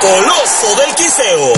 Coloso del Quiseo.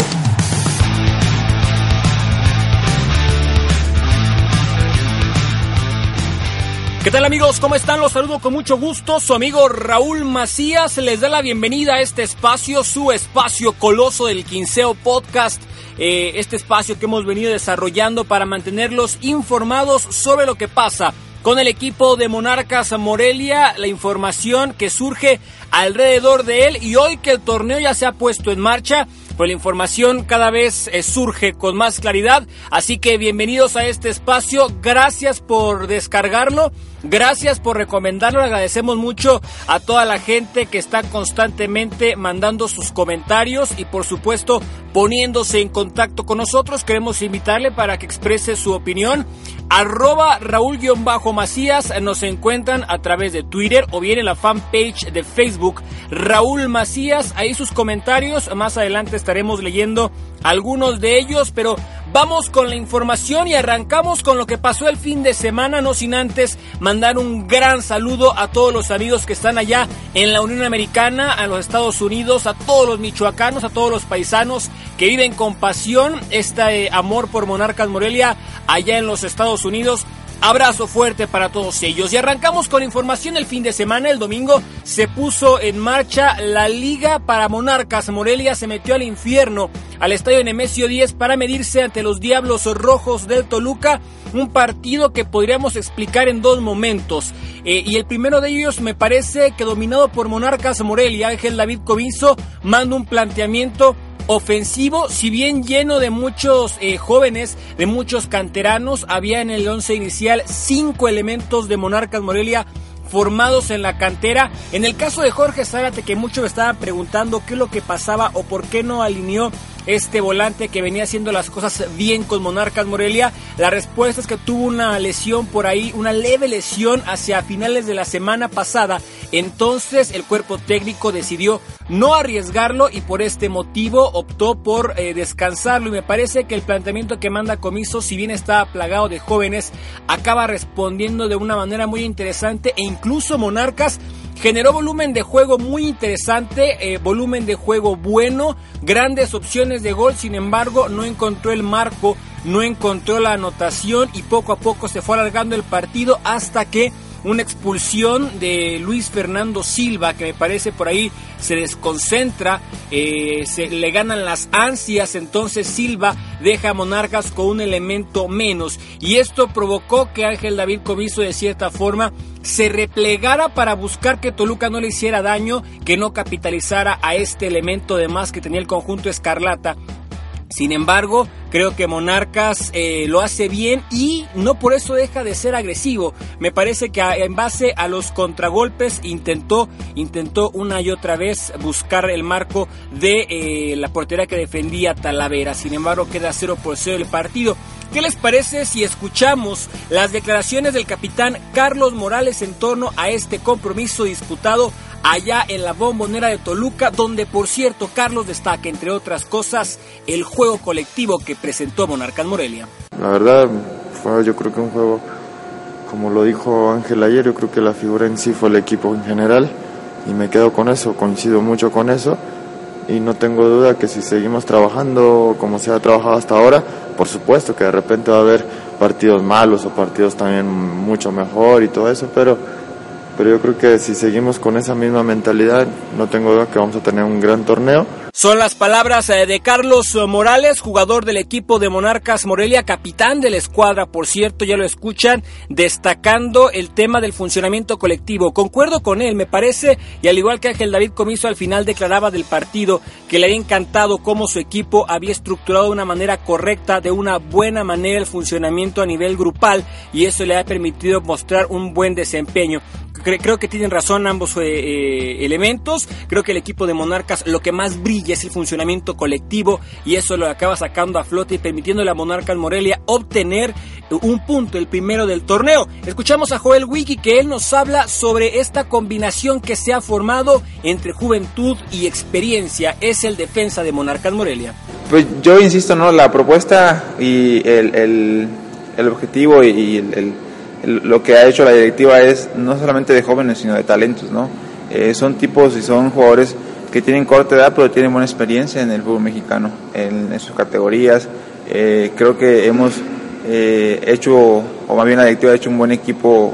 ¿Qué tal amigos? ¿Cómo están? Los saludo con mucho gusto. Su amigo Raúl Macías les da la bienvenida a este espacio, su espacio Coloso del Quinceo Podcast. Eh, este espacio que hemos venido desarrollando para mantenerlos informados sobre lo que pasa con el equipo de Monarcas Morelia, la información que surge alrededor de él y hoy que el torneo ya se ha puesto en marcha, pues la información cada vez eh, surge con más claridad, así que bienvenidos a este espacio, gracias por descargarlo, gracias por recomendarlo, agradecemos mucho a toda la gente que está constantemente mandando sus comentarios y por supuesto poniéndose en contacto con nosotros, queremos invitarle para que exprese su opinión arroba Raúl-Macías nos encuentran a través de Twitter o bien en la fanpage de Facebook Raúl Macías. Ahí sus comentarios, más adelante estaremos leyendo algunos de ellos, pero vamos con la información y arrancamos con lo que pasó el fin de semana, no sin antes mandar un gran saludo a todos los amigos que están allá en la Unión Americana, a los Estados Unidos, a todos los michoacanos, a todos los paisanos que viven con pasión este amor por Monarcas Morelia allá en los Estados Unidos. Abrazo fuerte para todos ellos. Y arrancamos con información el fin de semana. El domingo se puso en marcha la Liga para Monarcas. Morelia se metió al infierno, al estadio Nemesio 10 para medirse ante los Diablos Rojos del Toluca. Un partido que podríamos explicar en dos momentos. Eh, y el primero de ellos me parece que dominado por Monarcas Morelia, Ángel David Covinzo manda un planteamiento ofensivo, si bien lleno de muchos eh, jóvenes, de muchos canteranos, había en el once inicial cinco elementos de Monarcas Morelia formados en la cantera. En el caso de Jorge Zárate, que muchos me estaban preguntando qué es lo que pasaba o por qué no alineó este volante que venía haciendo las cosas bien con Monarcas Morelia? La respuesta es que tuvo una lesión por ahí, una leve lesión hacia finales de la semana pasada. Entonces el cuerpo técnico decidió no arriesgarlo y por este motivo optó por eh, descansarlo. Y me parece que el planteamiento que manda Comiso, si bien está plagado de jóvenes, acaba respondiendo de una manera muy interesante e incluso Monarcas Generó volumen de juego muy interesante, eh, volumen de juego bueno, grandes opciones de gol, sin embargo no encontró el marco, no encontró la anotación y poco a poco se fue alargando el partido hasta que una expulsión de Luis Fernando Silva, que me parece por ahí se desconcentra, eh, se le ganan las ansias, entonces Silva deja a Monarcas con un elemento menos. Y esto provocó que Ángel David Comiso de cierta forma se replegara para buscar que Toluca no le hiciera daño, que no capitalizara a este elemento de más que tenía el conjunto Escarlata. Sin embargo, creo que Monarcas eh, lo hace bien y no por eso deja de ser agresivo. Me parece que en base a los contragolpes intentó, intentó una y otra vez buscar el marco de eh, la portería que defendía Talavera. Sin embargo, queda 0 por 0 el partido. ¿Qué les parece si escuchamos las declaraciones del capitán Carlos Morales en torno a este compromiso disputado allá en la bombonera de Toluca, donde por cierto Carlos destaca, entre otras cosas, el juego colectivo que presentó Monarcas Morelia. La verdad, fue yo creo que un juego, como lo dijo Ángel ayer, yo creo que la figura en sí fue el equipo en general y me quedo con eso, coincido mucho con eso y no tengo duda que si seguimos trabajando como se ha trabajado hasta ahora, por supuesto que de repente va a haber partidos malos o partidos también mucho mejor y todo eso, pero pero yo creo que si seguimos con esa misma mentalidad, no tengo duda que vamos a tener un gran torneo Son las palabras eh, de Carlos Morales, jugador del equipo de Monarcas Morelia, capitán de la escuadra, por cierto, ya lo escuchan, destacando el tema del funcionamiento colectivo. Concuerdo con él, me parece, y al igual que Ángel David Comiso al final declaraba del partido que le había encantado cómo su equipo había estructurado de una manera correcta, de una buena manera el funcionamiento a nivel grupal, y eso le ha permitido mostrar un buen desempeño creo que tienen razón ambos eh, eh, elementos. Creo que el equipo de Monarcas lo que más brilla es el funcionamiento colectivo y eso lo acaba sacando a flote y permitiéndole a Monarcas Morelia obtener un punto, el primero del torneo. Escuchamos a Joel Wiki que él nos habla sobre esta combinación que se ha formado entre juventud y experiencia. Es el defensa de Monarcas Morelia. Pues yo insisto, ¿no? La propuesta y el, el, objetivo y el lo que ha hecho la directiva es no solamente de jóvenes, sino de talentos, ¿no? Eh, son tipos y son jugadores que tienen corta edad, pero tienen buena experiencia en el fútbol mexicano, en, sus categorías. Eh, creo que hemos eh, hecho, o más bien la directiva ha hecho un buen equipo,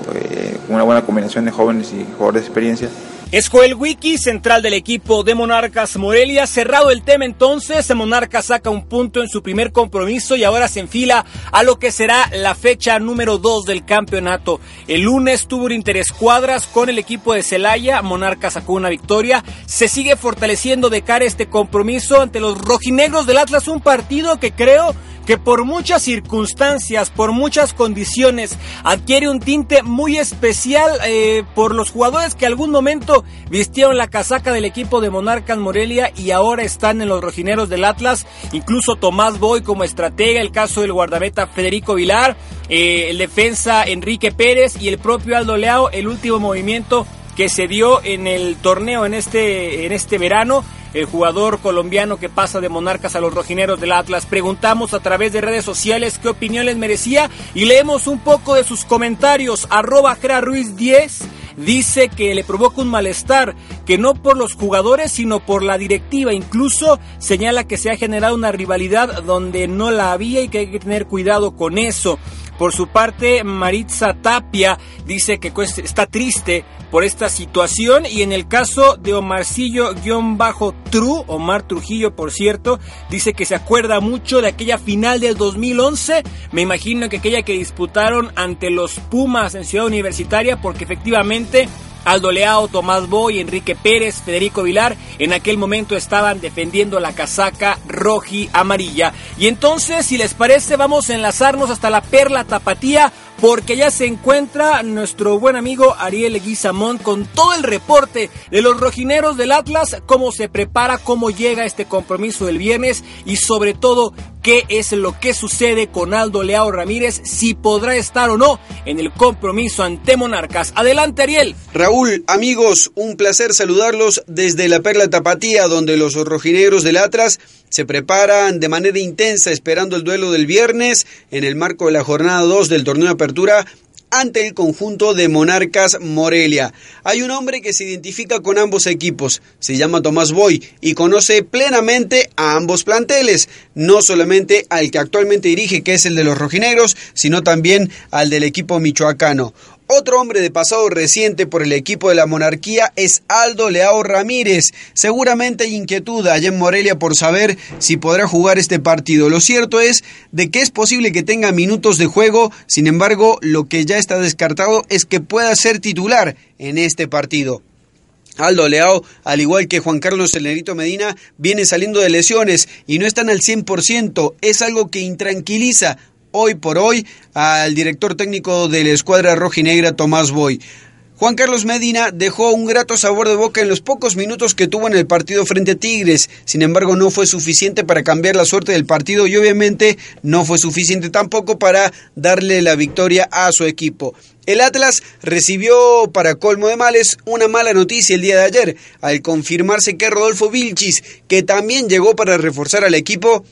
una buena combinación de jóvenes y jugadores de experiencia es Joel Wiki, central del equipo de Monarcas Morelia. Cerrado el tema entonces, Monarcas saca un punto en su primer compromiso y ahora se enfila a lo que será la fecha número 2 del campeonato. El lunes tuvo un interescuadras con el equipo de Celaya, Monarcas sacó una victoria. Se sigue fortaleciendo de cara este compromiso ante los rojinegros del Atlas, un partido que creo que por muchas circunstancias, por muchas condiciones, adquiere un tinte muy especial eh, por los jugadores que algún momento vistieron la casaca del equipo de Monarcas Morelia y ahora están en los rojineros del Atlas, incluso Tomás Boy como estratega, el caso del guardameta Federico Vilar, eh, el defensa Enrique Pérez y el propio Aldo Leao, el último movimiento que se dio en el torneo en este, en este verano el jugador colombiano que pasa de Monarcas a los rojineros del Atlas. Preguntamos a través de redes sociales qué opinión les merecía y leemos un poco de sus comentarios. Arroba Ruiz 10 dice que le provoca un malestar, que no por los jugadores, sino por la directiva. Incluso señala que se ha generado una rivalidad donde no la había y que hay que tener cuidado con eso. Por su parte, Maritza Tapia dice que está triste por esta situación y en el caso de Omarcillo-Tru, Omar Trujillo por cierto, dice que se acuerda mucho de aquella final del 2011, me imagino que aquella que disputaron ante los Pumas en Ciudad Universitaria porque efectivamente Aldo Leao, Tomás Boy, Enrique Pérez, Federico Vilar, en aquel momento estaban defendiendo la casaca roji amarilla. Y entonces, si les parece, vamos a enlazarnos hasta la Perla Tapatía porque ya se encuentra nuestro buen amigo Ariel Guizamón con todo el reporte de los rojineros del Atlas, cómo se prepara, cómo llega este compromiso del viernes y sobre todo qué es lo que sucede con Aldo Leao Ramírez, si podrá estar o no en el compromiso ante Monarcas. Adelante Ariel. Raúl, amigos, un placer saludarlos desde la Perla Tapatía, donde los rojineros del Atlas se preparan de manera intensa esperando el duelo del viernes en el marco de la jornada 2 del torneo de apertura ante el conjunto de Monarcas Morelia. Hay un hombre que se identifica con ambos equipos, se llama Tomás Boy y conoce plenamente a ambos planteles, no solamente al que actualmente dirige, que es el de los rojinegros, sino también al del equipo michoacano. Otro hombre de pasado reciente por el equipo de la monarquía es Aldo Leao Ramírez. Seguramente hay inquietud allá en Morelia por saber si podrá jugar este partido. Lo cierto es de que es posible que tenga minutos de juego, sin embargo, lo que ya está descartado es que pueda ser titular en este partido. Aldo Leao, al igual que Juan Carlos Celerito Medina, viene saliendo de lesiones y no están al 100%. Es algo que intranquiliza hoy por hoy al director técnico de la escuadra rojinegra Tomás Boy. Juan Carlos Medina dejó un grato sabor de boca en los pocos minutos que tuvo en el partido frente a Tigres, sin embargo no fue suficiente para cambiar la suerte del partido y obviamente no fue suficiente tampoco para darle la victoria a su equipo. El Atlas recibió para colmo de males una mala noticia el día de ayer, al confirmarse que Rodolfo Vilchis, que también llegó para reforzar al equipo,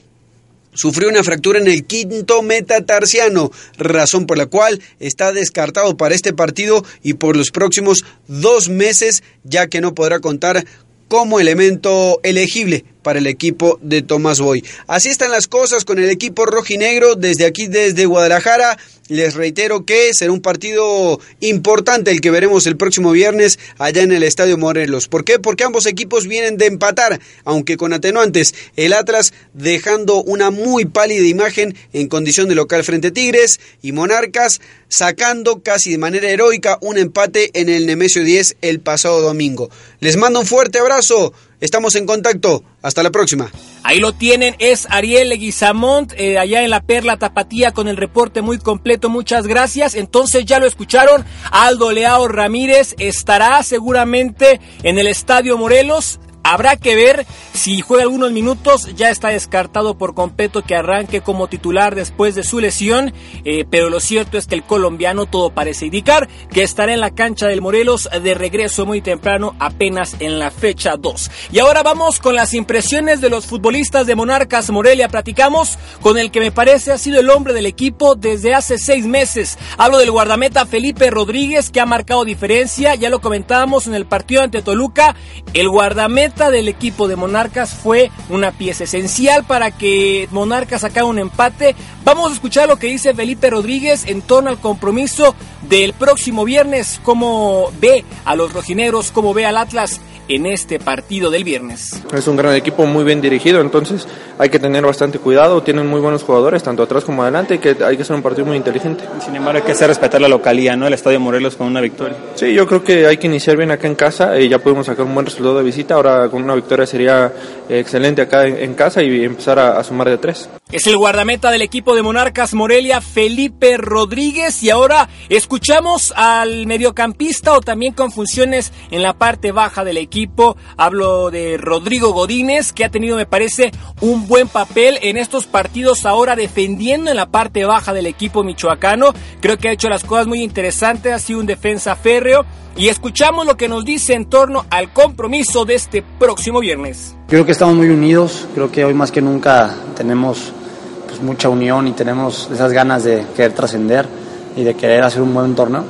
sufrió una fractura en el quinto metatarsiano, razón por la cual está descartado para este partido y por los próximos dos meses, ya que no podrá contar como elemento elegible para el equipo de Tomás Boy. Así están las cosas con el equipo rojinegro desde aquí, desde Guadalajara. Les reitero que será un partido importante el que veremos el próximo viernes allá en el Estadio Morelos. ¿Por qué? Porque ambos equipos vienen de empatar, aunque con atenuantes. El Atlas dejando una muy pálida imagen en condición de local frente a Tigres y Monarcas sacando casi de manera heroica un empate en el Nemesio 10 el pasado domingo. Les mando un fuerte abrazo. Estamos en contacto. Hasta la próxima. Ahí lo tienen, es Ariel Leguizamont, eh, allá en la Perla Tapatía con el reporte muy completo, muchas gracias. Entonces ya lo escucharon, Aldo Leao Ramírez estará seguramente en el Estadio Morelos Habrá que ver si juega algunos minutos. Ya está descartado por completo que arranque como titular después de su lesión. Eh, pero lo cierto es que el colombiano todo parece indicar que estará en la cancha del Morelos de regreso muy temprano, apenas en la fecha 2. Y ahora vamos con las impresiones de los futbolistas de Monarcas Morelia. Platicamos con el que me parece ha sido el hombre del equipo desde hace seis meses. Hablo del guardameta Felipe Rodríguez que ha marcado diferencia. Ya lo comentábamos en el partido ante Toluca. El guardameta del equipo de Monarcas fue una pieza esencial para que Monarcas sacara un empate. Vamos a escuchar lo que dice Felipe Rodríguez en torno al compromiso del próximo viernes, cómo ve a los rojinegros, cómo ve al Atlas en este partido del viernes. Es un gran equipo muy bien dirigido, entonces hay que tener bastante cuidado, tienen muy buenos jugadores, tanto atrás como adelante, y que hay que hacer un partido muy inteligente. Sin embargo, hay que hacer respetar la localía, ¿no? El Estadio Morelos con una victoria. Sí, yo creo que hay que iniciar bien acá en casa, y ya podemos sacar un buen resultado de visita, ahora con una victoria sería excelente acá en, casa y empezar a, sumar de tres. Es el guardameta del equipo de Monarcas Morelia, Felipe Rodríguez, y ahora escuchamos al mediocampista o también con funciones en la parte baja del equipo. Hablo de Rodrigo Godínez, que ha tenido, me parece, un buen papel en estos partidos ahora defendiendo en la parte baja del equipo michoacano. Creo que ha hecho las cosas muy interesantes, ha sido un defensa férreo. Y escuchamos lo que nos dice en torno al compromiso de este próximo viernes. Creo que estamos muy unidos, creo que hoy más que nunca tenemos pues, mucha unión y tenemos esas ganas de querer trascender y de querer hacer un buen torneo.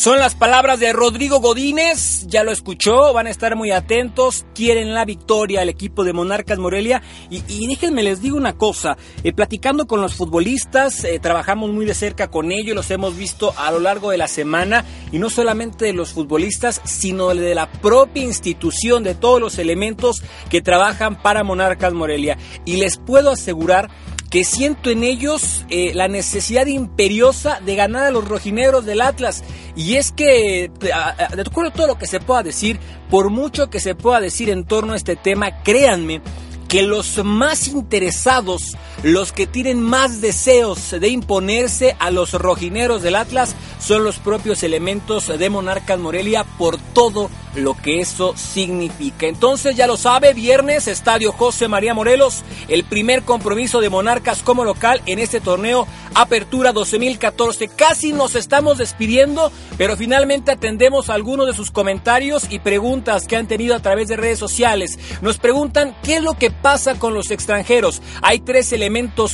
Son las palabras de Rodrigo Godínez, ya lo escuchó, van a estar muy atentos, quieren la victoria al equipo de Monarcas Morelia. Y, déjenme les digo una cosa, eh, platicando con los futbolistas, eh, trabajamos muy de cerca con ellos, los hemos visto a lo largo de la semana y no solamente de los futbolistas, sino de la propia institución, de todos los elementos que trabajan para Monarcas Morelia y les puedo asegurar que siento en ellos eh, la necesidad imperiosa de ganar a los rojinegros del Atlas. Y es que, de acuerdo a todo lo que se pueda decir, por mucho que se pueda decir en torno a este tema, créanme que los más interesados, los que tienen más deseos de imponerse a los rojineros del Atlas, son los propios elementos de Monarcas Morelia por todo lo que eso significa. Entonces ya lo sabe, viernes, Estadio José María Morelos, el primer compromiso de Monarcas como local en este torneo Apertura 2014. Casi nos estamos despidiendo, pero finalmente atendemos algunos de sus comentarios y preguntas que han tenido a través de redes sociales. Nos preguntan qué es lo que pasa con los extranjeros. Hay tres elementos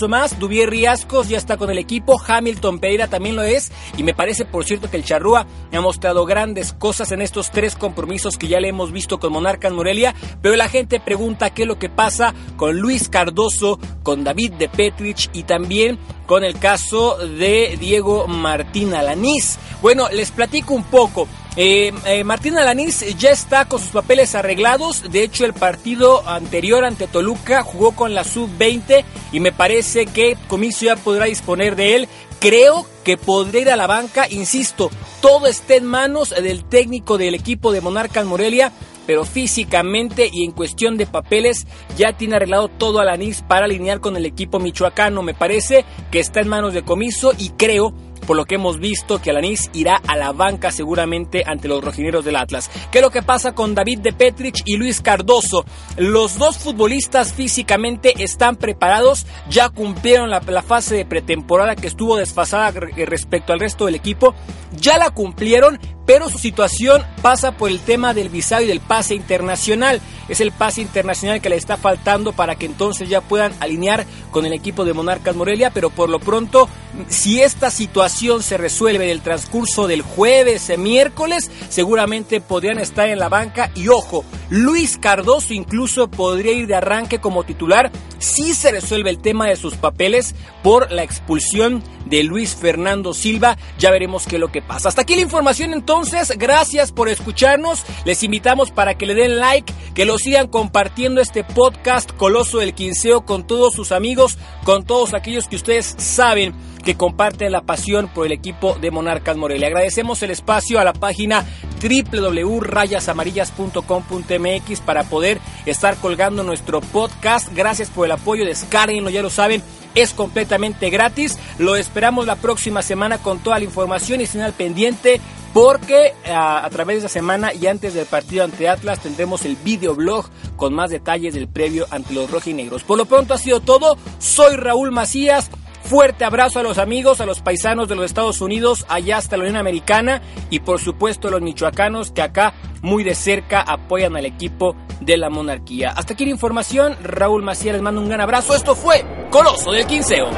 más, Duvier Riascos ya está con el equipo, Hamilton Pereira también lo es, y me parece por cierto que el Charrúa ha mostrado grandes cosas en estos tres compromisos que ya le hemos visto con Monarcas Morelia, pero la gente pregunta qué es lo que pasa con Luis Cardoso, con David de Petrich y también con el caso de Diego Martín Alanís. Bueno, les platico un poco. Eh, eh, Martín Alanís ya está con sus papeles arreglados. De hecho, el partido anterior ante Toluca jugó con la sub-20 y me parece que Comiso ya podrá disponer de él. Creo que podría ir a la banca, insisto, todo está en manos del técnico del equipo de Monarcas Morelia, pero físicamente y en cuestión de papeles ya tiene arreglado todo Alanís para alinear con el equipo michoacano. Me parece que está en manos de Comiso y creo por lo que hemos visto que Alanis irá a la banca seguramente ante los rojineros del Atlas. ¿Qué es lo que pasa con David de Petrich y Luis Cardoso? Los dos futbolistas físicamente están preparados, ya cumplieron la, la fase de pretemporada que estuvo desfasada respecto al resto del equipo, ya la cumplieron, pero su situación pasa por el tema del visado y del pase internacional. Es el pase internacional que le está faltando para que entonces ya puedan alinear con el equipo de Monarcas Morelia, pero por lo pronto, si esta situación se resuelve en el transcurso del jueves, miércoles, seguramente podrían estar en la banca y ojo, Luis Cardoso incluso podría ir de arranque como titular si se resuelve el tema de sus papeles por la expulsión de Luis Fernando Silva. Ya veremos qué es lo que pasa. Hasta aquí la información entonces. Gracias por escucharnos. Les invitamos para que le den like, que lo sigan compartiendo este podcast Coloso del Quinceo con todos sus amigos, con todos aquellos que ustedes saben que comparten la pasión por el equipo de Monarcas Morelia. Agradecemos el espacio a la página www.rayasamarillas.com.mx para poder estar colgando nuestro podcast. Gracias por el apoyo, descarguenlo, ya lo saben, es completamente gratis. Lo esperamos la próxima semana con toda la información y al pendiente porque a, a, través de esa semana y antes del partido ante Atlas tendremos el videoblog con más detalles del previo ante los rojinegros. Por lo pronto ha sido todo. Soy Raúl Macías. Fuerte abrazo a los amigos, a los paisanos de los Estados Unidos, allá hasta la Unión Americana y por supuesto a los michoacanos que acá muy de cerca apoyan al equipo de la monarquía. Hasta aquí la información, Raúl Macías les mando un gran abrazo. Esto fue Coloso del Quinceo.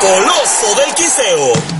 Coloso del Quinceo.